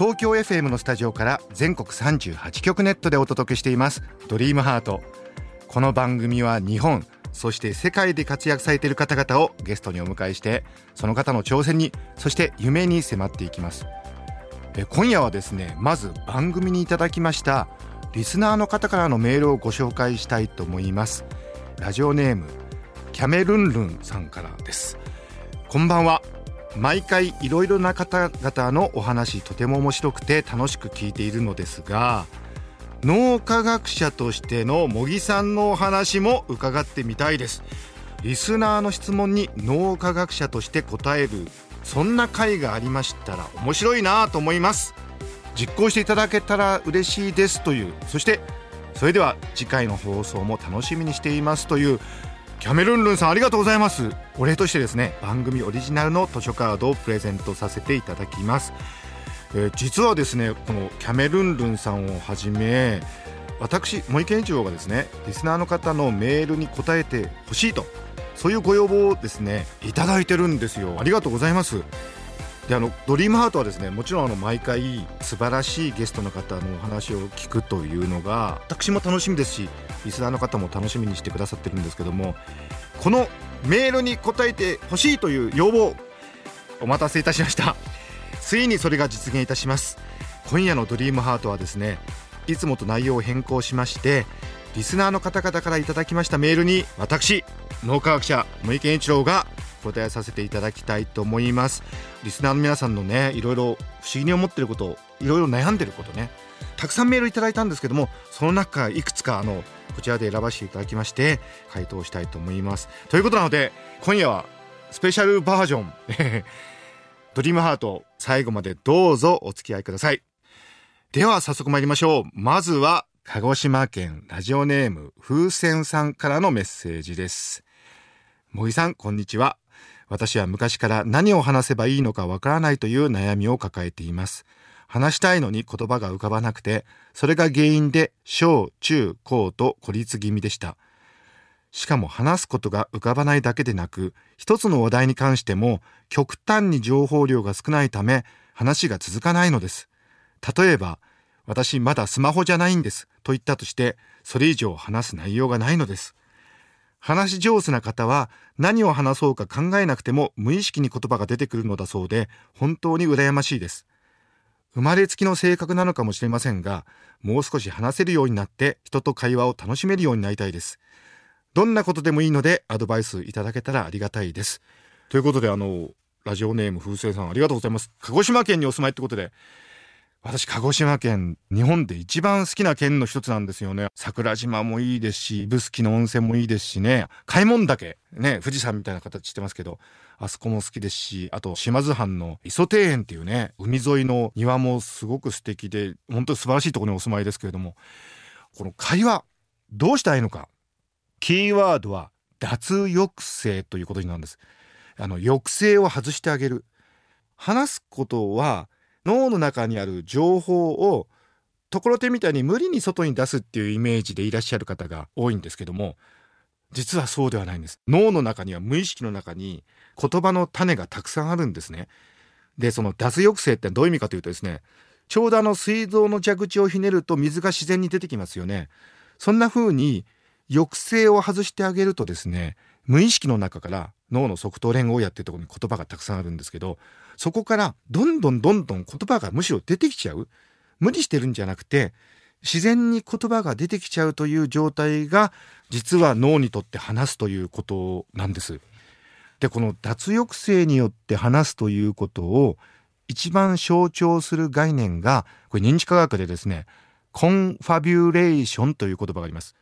東京 FM のスタジオから全国38局ネットでお届けしています。ドリームハート。この番組は日本そして世界で活躍されている方々をゲストにお迎えしてその方の挑戦にそして夢に迫っていきます。え今夜はですねまず番組にいただきましたリスナーの方からのメールをご紹介したいと思います。ラジオネームキャメルンルンさんからです。こんばんは。毎回いろいろな方々のお話とても面白くて楽しく聞いているのですが脳科学者としての茂木さんのお話も伺ってみたいです。リスナーの質問に脳科学者として答えるそんな回がありましたら面白いなと思います。実行していただけたら嬉しいですという。そしてそれでは次回の放送も楽しみにしていますというキャメルンルンさんありがとうございます。お礼としてですね番組オリジナルの図書カードをプレゼントさせていただきます、えー実はですねこのキャメルンルンさんをはじめ私森健一郎がですねリスナーの方のメールに答えてほしいとそういうご要望をですねいただいてるんですよ。ありがとうございます。であのドリームハートはですねもちろんあの毎回素晴らしいゲストの方のお話を聞くというのが私も楽しみですしリスナーの方も楽しみにしてくださってるんですけどもこのメールに答えてほしいという要望お待たせいたしました。ついにそれが実現いたします。今夜のドリームハートはですねいつもと内容を変更しましてリスナーの方々からいただきましたメールに私脳科学者森健一郎が答えさせていただきたいと思います。リスナーの皆さんのねいろいろ不思議に思ってることいろいろ悩んでることねたくさんメールいただいたんですけどもその中いくつかあのこちらで選ばせていただきまして回答したいと思います。ということなので今夜はスペシャルバージョン ドリームハート最後までどうぞお付き合いください。では早速参りましょう。まずは鹿児島県ラジオネーム風船さんからのメッセージです。茂木さんこんにちは。私は昔から何を話せばいいのかわからないという悩みを抱えています。話したいのに言葉が浮かばなくてそれが原因で小中高と孤立気味でした。しかも話すことが浮かばないだけでなく一つの話題に関しても極端に情報量が少ないため話が続かないのです。例えば私まだスマホじゃないんですと言ったとしてそれ以上話す内容がないのです。話し上手な方は何を話そうか考えなくても無意識に言葉が出てくるのだそうで本当に羨ましいです。生まれつきの性格なのかもしれませんがもう少し話せるようになって人と会話を楽しめるようになりたいです。どんなことでもいいのでアドバイスいただけたらありがたいです。ということであのラジオネーム風船さんありがとうございます。鹿児島県にお住まいってことで私鹿児島県日本で一番好きな県の一つなんですよね。桜島もいいですし指宿の温泉もいいですしね。開門岳ね富士山みたいな形してますけどあそこも好きですしあと島津藩の磯庭園っていうね海沿いの庭もすごく素敵で本当に素晴らしいところにお住まいですけれどもこの会話どうしたらいいのか。キーワードは脱抑制ということになるんです。あの抑制を外してあげる。話すことは脳の中にある情報をところてみたいに無理に外に出すっていうイメージでいらっしゃる方が多いんですけども実はそうではないんです。脳の中には無意識の中に言葉の種がたくさんあるんですね。でその脱抑制ってどういう意味かというとですねちょうどあの水道の蛇口をひねると水が自然に出てきますよね。そんな風に抑制を外してあげるとですね無意識の中から脳の側頭連合野っていうところに言葉がたくさんあるんですけどそこからどんどんどんどん言葉がむしろ出てきちゃう無理してるんじゃなくて自然に言葉が出てきちゃうという状態が実は脳にとって話すということなんです。でこの脱抑制によって話すということを一番象徴する概念がこれ認知科学でですねコンファビュレーションという言葉があります。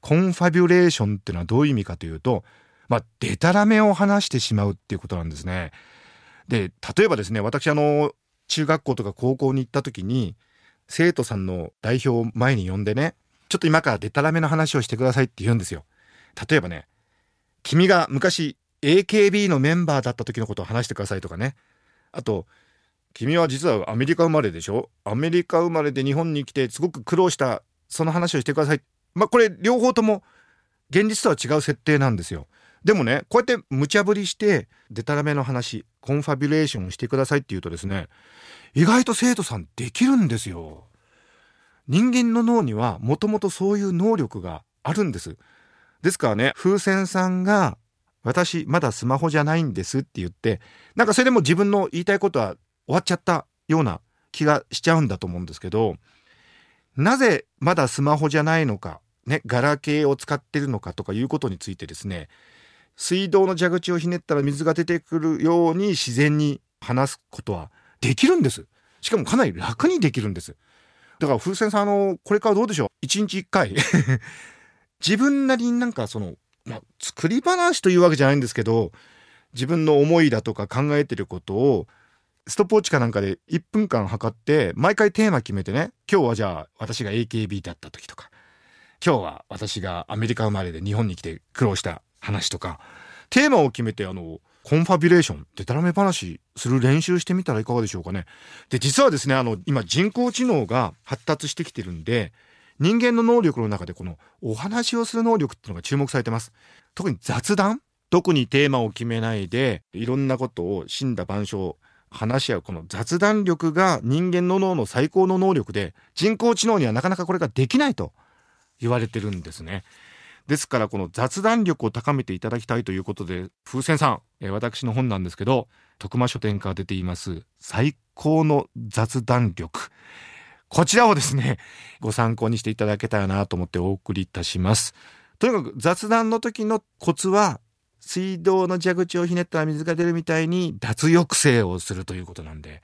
コンファビュレーションっていうのはどういう意味かというとまあデタラメを話してしまうっていうことなんですね。で例えばですね私あの中学校とか高校に行った時に生徒さんの代表を前に呼んでねちょっと今からデタラメの話をしてくださいって言うんですよ。例えばね君が昔 AKB のメンバーだった時のことを話してくださいとかね。あと君は実はアメリカ生まれでしょ？アメリカ生まれで日本に来てすごく苦労したその話をしてください。まあこれ両方とも現実とは違う設定なんですよ。でもねこうやって無茶ぶりしてデタラメの話コンファビュレーションしてくださいって言うとですね意外と生徒さんできるんですよ。人間の脳にはもともとそういう能力があるんです。ですからね風船さんが私まだスマホじゃないんですって言ってなんかそれでも自分の言いたいことは終わっちゃったような気がしちゃうんだと思うんですけどなぜまだスマホじゃないのかねガラケーを使ってるのかとかいうことについてですね水道の蛇口をひねったら水が出てくるように自然に話すことはできるんです。しかもかなり楽にできるんです。だから風船さんあのこれからどうでしょう？一日一回。自分なりになんかその、まあ、作り話というわけじゃないんですけど自分の思いだとか考えてることをストップウォッチかなんかで1分間測って毎回テーマ決めてね今日はじゃあ私が AKB だった時とか今日は私がアメリカ生まれで日本に来て苦労した話とかテーマを決めてあのコンファビュレーションでたらめ話する練習してみたらいかがでしょうかね。で実はですねあの今人工知能が発達してきてるんで人間の能力の中でこのお話をする能力っていうのが注目されてます。特に雑談特にテーマを決めないでいろんなことを死んだ万象話し合うこの雑談力が人間の脳の最高の能力で人工知能にはなかなかこれができないと言われてるんですね。ですからこの雑談力を高めていただきたいということで風船さん、えー、私の本なんですけど徳間書店から出ています最高の雑談力。こちらをですねご参考にしていただけたらなと思ってお送りいたします。とにかく雑談の時のコツは水道の蛇口をひねったら水が出るみたいに脱抑制をするということなんで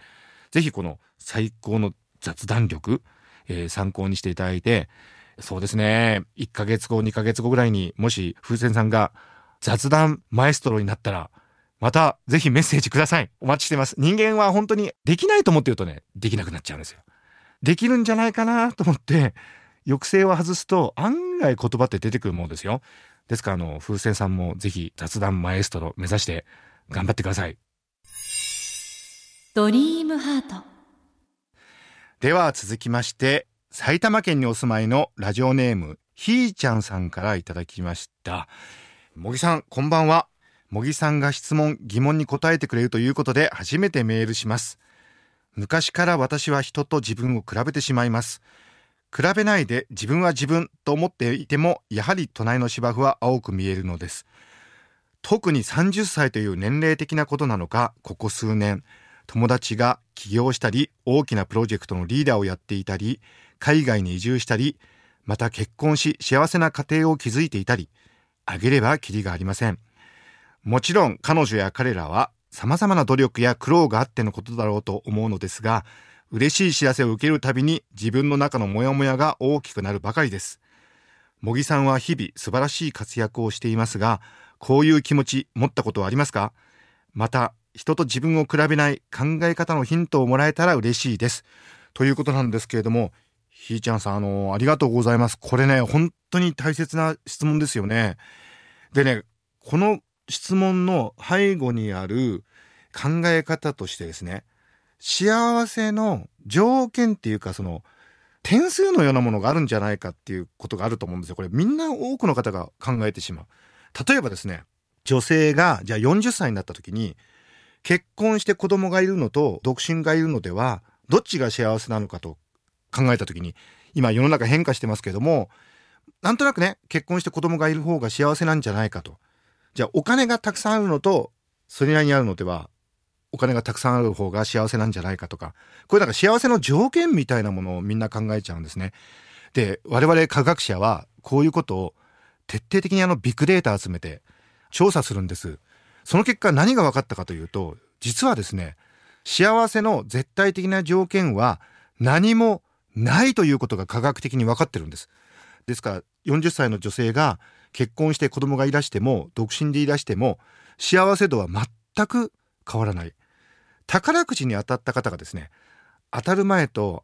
是非この最高の雑談力、えー、参考にしていただいてそうですね。1ヶ月後、2ヶ月後ぐらいにもし風船さんが雑談マエストロになったら、またぜひメッセージください。お待ちしてます。人間は本当にできないと思ってるとね、できなくなっちゃうんですよ。できるんじゃないかなと思って、抑制を外すと案外言葉って出てくるものですよ。ですから、あの、風船さんもぜひ雑談マエストロ目指して頑張ってください。ドリームハート。では続きまして、埼玉県にお住まいのラジオネームひーちゃんさんからいただきました。茂木さんこんばんは。茂木さんが質問疑問に答えてくれるということで初めてメールします。昔から私は人と自分を比べてしまいます。比べないで自分は自分と思っていてもやはり隣の芝生は青く見えるのです。特に30歳という年齢的なことなのかここ数年。友達が起業したり大きなプロジェクトのリーダーをやっていたり海外に移住したり、また結婚し幸せな家庭を築いていたり、あげればきりがありません。もちろん彼女や彼らは様々な努力や苦労があってのことだろうと思うのですが、嬉しい知らせを受けるたびに自分の中のモヤモヤが大きくなるばかりです。茂木さんは日々素晴らしい活躍をしていますが、こういう気持ち持ったことはありますか？また、人と自分を比べない考え方のヒントをもらえたら嬉しいです。ということなんですけれども、ひーちゃんさん、あの、ありがとうございます。これね、本当に大切な質問ですよね。でね、この質問の背後にある考え方としてですね、幸せの条件っていうか、その、点数のようなものがあるんじゃないかっていうことがあると思うんですよ。これみんな多くの方が考えてしまう。例えばですね、女性がじゃあ40歳になった時に結婚して子供がいるのと独身がいるのではどっちが幸せなのかと考えた時に今世の中変化してますけどもなんとなくね結婚して子供がいる方が幸せなんじゃないかとじゃあお金がたくさんあるのとそれなりにあるのではお金がたくさんある方が幸せなんじゃないかとかこれなんか幸せの条件みたいなものをみんな考えちゃうんですね。で我々科学者はこういうことを徹底的にあのビッグデータ集めて調査するんです。その結果何が分かったかというと実はですね幸せの絶対的な条件は何もないということが科学的に分かってるんです。ですから40歳の女性が結婚して子供がいらしても独身でいらしても幸せ度は全く変わらない。宝くじに当たった方がですね当たる前と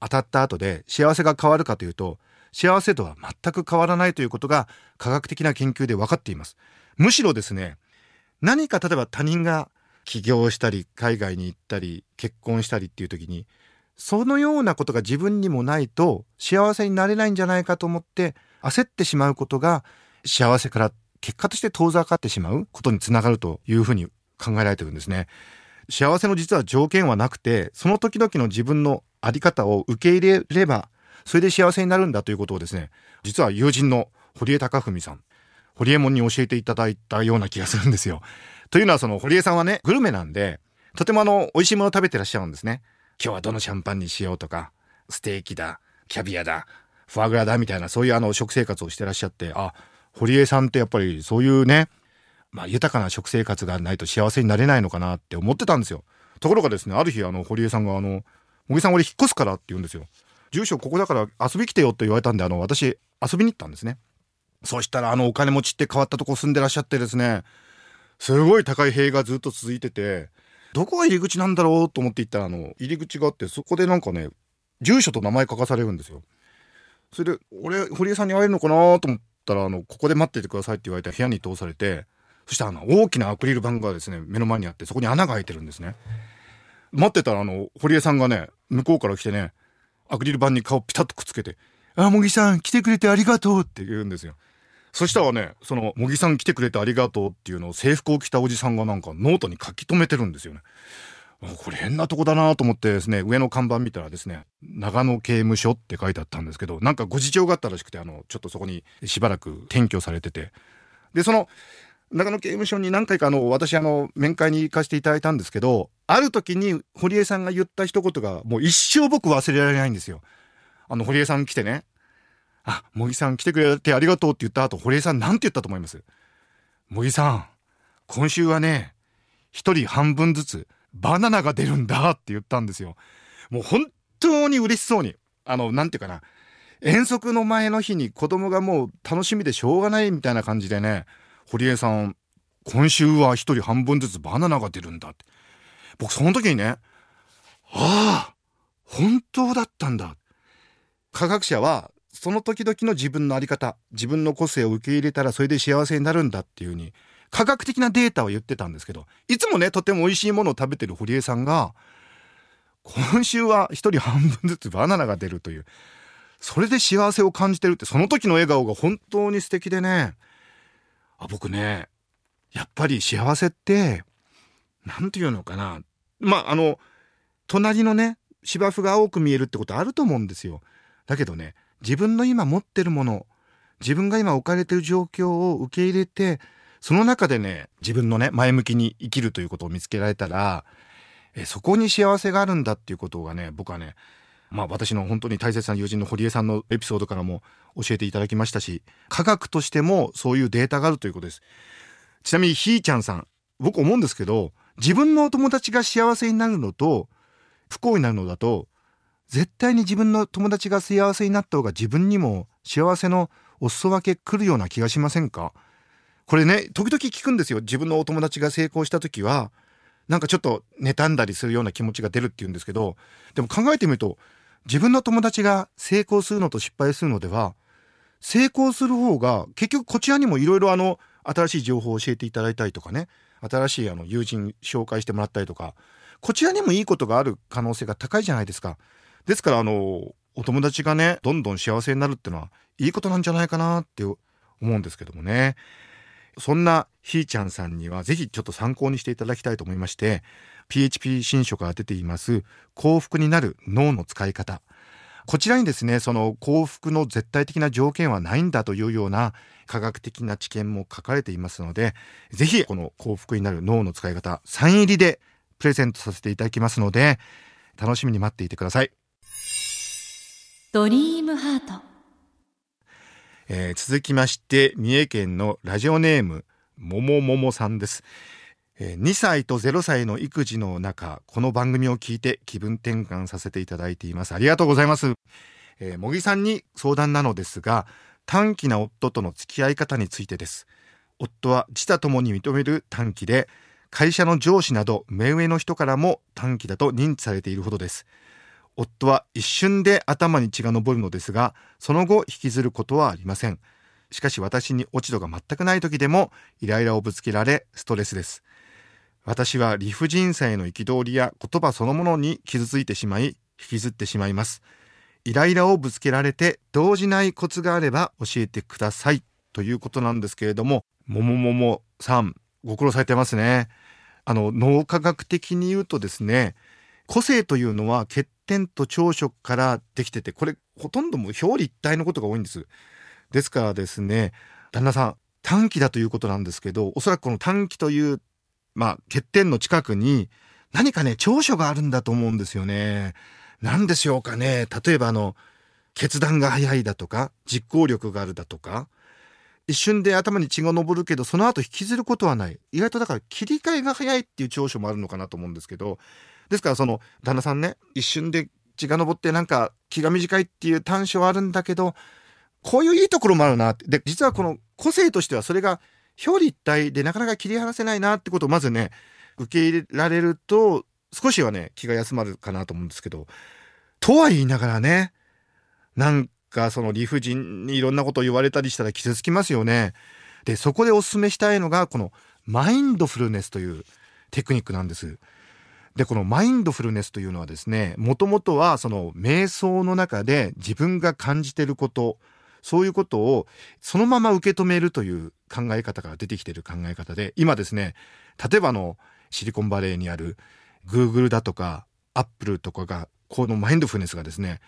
当たった後で幸せが変わるかというと幸せ度は全く変わらないということが科学的な研究で分かっていますむしろですね何か例えば他人が起業したり海外に行ったり結婚したりっていう時にそのようなことが自分にもないと幸せになれないんじゃないかと思って焦ってしまうことが幸せから結果として遠ざかってしまうことにつながるというふうに考えられてるんですね。幸せの実は条件はなくてその時々の自分の在り方を受け入れればそれで幸せになるんだということをですね実は友人の堀江貴文さん堀江門に教えていただいたような気がするんですよ。というのはその堀江さんはねグルメなんでとてもあの美味しいものを食べてらっしゃるんですね。今日はどのシャンパンにしようとかステーキだキャビアだフォアグラだみたいなそういうあの食生活をしてらっしゃってあ堀江さんってやっぱりそういうねまあ、豊かな食生活がないと幸せになれないのかなって思ってたんですよ。ところがですね、ある日、あの、堀江さんが、あの、茂木さん俺引っ越すからって言うんですよ。住所ここだから遊び来てよって言われたんで、あの、私、遊びに行ったんですね。そしたら、あの、お金持ちって変わったとこ住んでらっしゃってですね、すごい高い塀がずっと続いてて、どこが入り口なんだろうと思って行ったら、あの、入り口があって、そこでなんかね、住所と名前書かされるんですよ。それで、俺、堀江さんに会えるのかなと思ったら、あの、ここで待っててくださいって言われて部屋に通されて、そしたらあの大きなアクリル板がですね目の前にあってそこに穴が開いてるんですね待ってたらあの堀江さんがね向こうから来てねアクリル板に顔ピタッとくっつけて「あ茂木さん来てくれてありがとう」って言うんですよそしたらねその茂木さん来てくれてありがとうっていうのを制服を着たおじさんがなんかノートに書き留めてるんですよねこれ変なとこだなと思ってですね上の看板見たらですね長野刑務所って書いてあったんですけどなんかご事情があったらしくてあのちょっとそこにしばらく転居されててでその長野刑務所に何回かあの私あの面会に行かせていただいたんですけどある時に堀江さんが言った一言がもう一生僕忘れられないんですよ。あの堀江さん来てね「あ茂木さん来てくれてありがとう」って言った後堀江さんなんて言ったと思います？茂木さん今週はね一人半分ずつバナナが出るんだって言ったんですよ。もう本当に嬉しそうにあのなんていうかな遠足の前の日に子供がもう楽しみでしょうがないみたいな感じでね堀江さん今週は一人半分ずつバナナが出るんだって。僕その時にねああ本当だったんだ。科学者はその時々の自分の在り方自分の個性を受け入れたらそれで幸せになるんだっていうふうに科学的なデータを言ってたんですけどいつもねとても美味しいものを食べてる堀江さんが今週は一人半分ずつバナナが出るというそれで幸せを感じてるってその時の笑顔が本当に素敵でねあ僕ねやっぱり幸せって何て言うのかなまああの隣のね芝生が青く見えるってことあると思うんですよ。だけどね自分の今持ってるもの自分が今置かれてる状況を受け入れてその中でね自分のね前向きに生きるということを見つけられたらえそこに幸せがあるんだっていうことがね僕はねまあ私の本当に大切な友人の堀江さんのエピソードからも教えていただきましたし科学としてもそういうデータがあるということです。ちなみにひーちゃんさん僕思うんですけど自分のお友達が幸せになるのと不幸になるのだと絶対に自分の友達が幸せになった方が自分にも幸せのお裾分け来るような気がしませんか？これね時々聞くんですよ自分のお友達が成功した時はなんかちょっと妬んだりするような気持ちが出るっていうんですけどでも考えてみると自分の友達が成功するのと失敗するのでは成功する方が結局こちらにもいろいろあの新しい情報を教えていただいたりとかね新しいあの友人紹介してもらったりとかこちらにもいいことがある可能性が高いじゃないですか。ですからあのお友達がねどんどん幸せになるっていうのはいいことなんじゃないかなって思うんですけどもね。そんなひーちゃんさんにはぜひちょっと参考にしていただきたいと思いまして PHP 新書から出ています幸福になる脳の使い方こちらにですねその幸福の絶対的な条件はないんだというような科学的な知見も書かれていますのでぜひこの幸福になる脳の使い方サイン入りでプレゼントさせていただきますので楽しみに待っていてくださいドリームハート。えー、続きまして三重県のラジオネームももももさんです、えー、2歳と0歳の育児の中この番組を聞いて気分転換させていただいています。ありがとうございます、えー、茂木さんに相談なのですが短気な夫との付き合い方についてです。夫は自他ともに認める短気で会社の上司など目上の人からも短気だと認知されているほどです。夫は一瞬で頭に血が上るのですがその後引きずることはありません。しかし私に落ち度が全くない時でもイライラをぶつけられストレスです。私は理不尽さへの憤りや言葉そのものに傷ついてしまい引きずってしまいます。イライラをぶつけられて動じないコツがあれば教えてください。ということなんですけれどもももももさんご苦労されてますね。あの脳科学的に言うとですね個性というのは欠点と長所からできててこれほとんども表裏一体のことが多いんです。ですからですね旦那さん短期だということなんですけどおそらくこの短期というまあ欠点の近くに何かね長所があるんだと思うんですよね。何でしょうかね。例えばあの決断が早いだとか実行力があるだとか一瞬で頭に血が上るけどその後引きずることはない。意外とだから切り替えが早いっていう長所もあるのかなと思うんですけどですからその旦那さんね一瞬で血が上ってなんか気が短いっていう短所はあるんだけどこういういいところもあるなってで実はこの個性としてはそれが表裏一体でなかなか切り離せないなってことをまずね受け入れられると少しはね気が休まるかなと思うんですけどとは言いながらねなんかその理不尽にいろんなことを言われたりしたら傷つきますよね。でそこでお勧めしたいのがこのマインドフルネスというテクニックなんです。でこのマインドフルネスというのはですねもともとはその瞑想の中で自分が感じてることそういうことをそのまま受け止めるという考え方から出てきてる考え方で今ですね例えばのシリコンバレーにあるグーグルだとかアップルとかがこのマインドフルネスがですね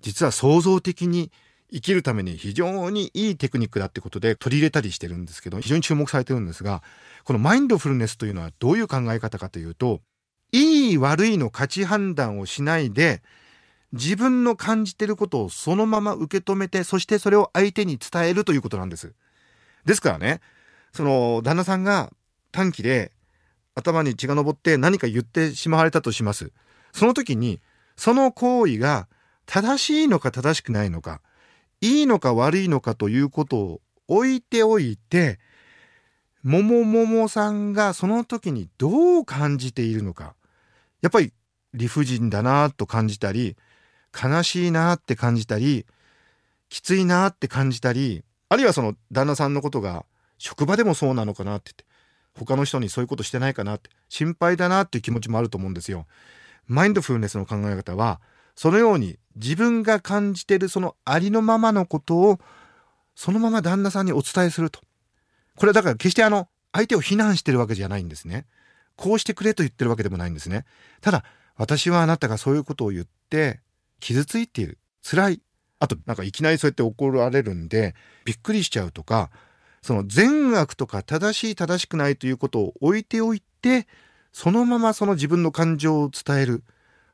実は創造的に生きるために非常にいいテクニックだってことで取り入れたりしてるんですけど非常に注目されてるんですがこのマインドフルネスというのはどういう考え方かというといい悪いの価値判断をしないで自分の感じてることをそのまま受け止めてそしてそれを相手に伝えるということなんです。ですからねその旦那さんが短期で頭に血が上って何か言ってしまわれたとします。その時にその行為が正しいのか正しくないのかいいのか悪いのかということを置いておいてももももさんがその時にどう感じているのかやっぱり理不尽だなと感じたり悲しいなって感じたりきついなって感じたりあるいはその旦那さんのことが職場でもそうなのかなって言って他の人にそういうことしてないかなって心配だなっていう気持ちもあると思うんですよ。マインドフルネスの考え方はそのように自分が感じてるそのありのままのことをそのまま旦那さんにお伝えすると。これはだから決してあの相手を非難してるわけじゃないんですね。こうしてくれと言ってるわけでもないんですね。ただ私はあなたがそういうことを言って傷ついている。辛い。あとなんかいきなりそうやって怒られるんでびっくりしちゃうとかその善悪とか正しい正しくないということを置いておいてそのままその自分の感情を伝える。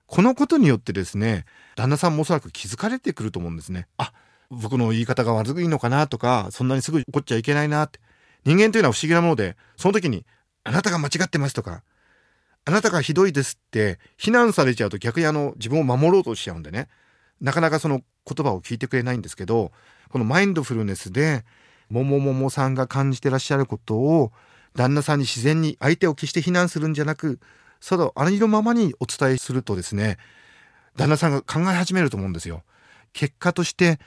このことによってですね旦那さんもおそらく気づかれてくると思うんですね。あ僕の言い方が悪いのかなとかそんなにすぐ怒っちゃいけないなって。人間というのは不思議なものでその時にあなたが間違ってますとかあなたがひどいですって非難されちゃうと逆にあの自分を守ろうとしちゃうんでねなかなかその言葉を聞いてくれないんですけどこのマインドフルネスでももももさんが感じてらっしゃることを旦那さんに自然に相手を決して非難するんじゃなくそれをありのままにお伝えするとですね旦那さんが考え始めると思うんですよ。結果として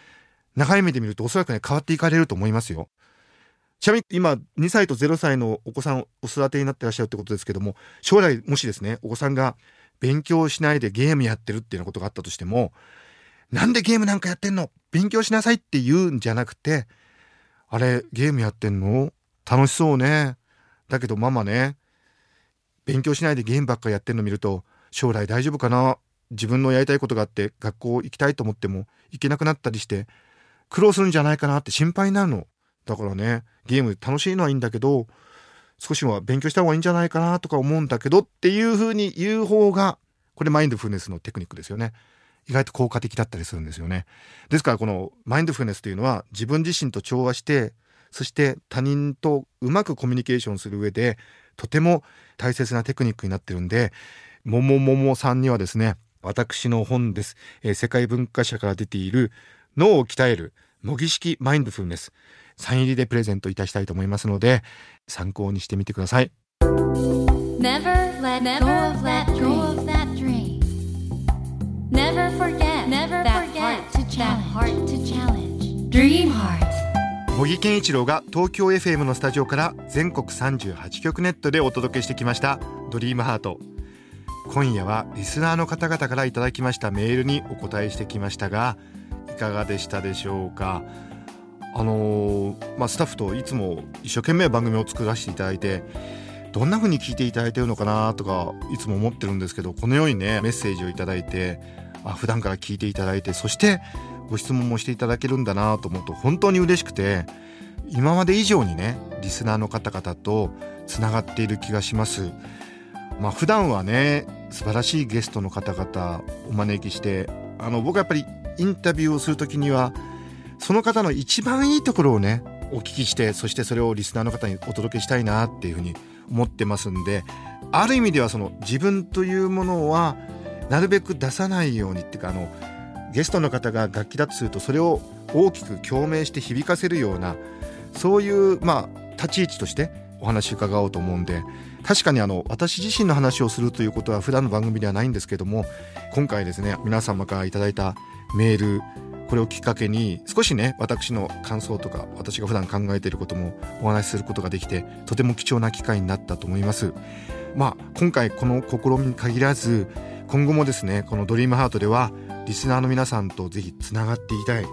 長い目で見るとおそらくね変わっていかれると思いますよ。ちなみに今2歳と0歳のお子さんをお育てになってらっしゃるってことですけども将来もしですねお子さんが勉強しないでゲームやってるっていうようなことがあったとしてもなんでゲームなんかやってんの？勉強しなさいって言うんじゃなくてあれゲームやってんの？楽しそうね。だけどママね勉強しないでゲームばっかやってるの見ると将来大丈夫かな？自分のやりたいことがあって学校行きたいと思っても行けなくなったりして苦労するんじゃないかなって心配になるの。だからねゲーム楽しいのはいいんだけど少しは勉強した方がいいんじゃないかなとか思うんだけどっていうふうに言う方がこれマインドフルネスのテクニックですよね。意外と効果的だったりするんですよね。ですからこのマインドフルネスというのは自分自身と調和してそして他人とうまくコミュニケーションする上でとても大切なテクニックになってるんでももももさんにはですね私の本です、えー、世界文化社から出ている脳を鍛える模擬式マインドフルネス。サイン入りでプレゼントいたしたいと思いますので参考にしてみてください。模擬茂木健一郎が東京 FM のスタジオから全国38局ネットでお届けしてきました「ドリームハート。今夜はリスナーの方々から頂きましたメールにお答えしてきましたがいかがでしたでしょうか？あのーまあ、スタッフといつも一生懸命番組を作らせていただいてどんな風に聞いていただいてるのかなとかいつも思ってるんですけどこのようにねメッセージをいただいてあ普段から聞いていただいてそしてご質問もしていただけるんだなと思うと本当に嬉しくて今まで以上にねリスナーの方々とつながっている気がします。まあ普段はね素晴らしいゲストの方々お招きしてあの僕はやっぱりインタビューをする時にはその方の一番いいところをねお聞きしてそしてそれをリスナーの方にお届けしたいなっていうふうに思ってますんである意味ではその自分というものはなるべく出さないようにっていうかあのゲストの方が楽器だとするとそれを大きく共鳴して響かせるようなそういうまあ立ち位置としてお話伺おうと思うんで確かにあの私自身の話をするということは普段の番組ではないんですけども今回ですね皆様からいいたメールこれをきっかけに少しね私の感想とか私が普段考えていることもお話しすることができてとても貴重な機会になったと思います。まあ今回この試みに限らず今後もですねこの「ドリームハートではリスナーの皆さんとぜひつながっていきたいい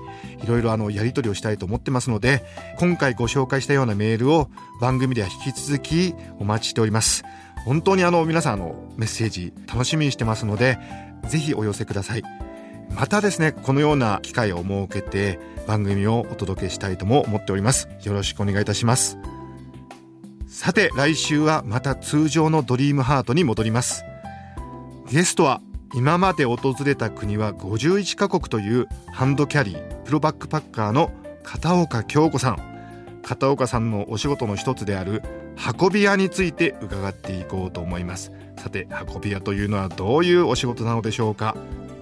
ろいろあのやり取りをしたいと思ってますので今回ご紹介したようなメールを番組では引き続きお待ちしております本当にあの皆さんのメッセージ楽しみにしてますのでぜひお寄せくださいまたですねこのような機会を設けて番組をお届けしたいとも思っております。よろしくお願いいたします。さて来週はまた通常のドリームハートに戻ります。ゲストは今まで訪れた国は51カ国というハンドキャリープロバックパッカーの片岡京子さん。片岡さんのお仕事の一つである運び屋について伺っていこうと思います。さて運び屋というのはどういうお仕事なのでしょうか？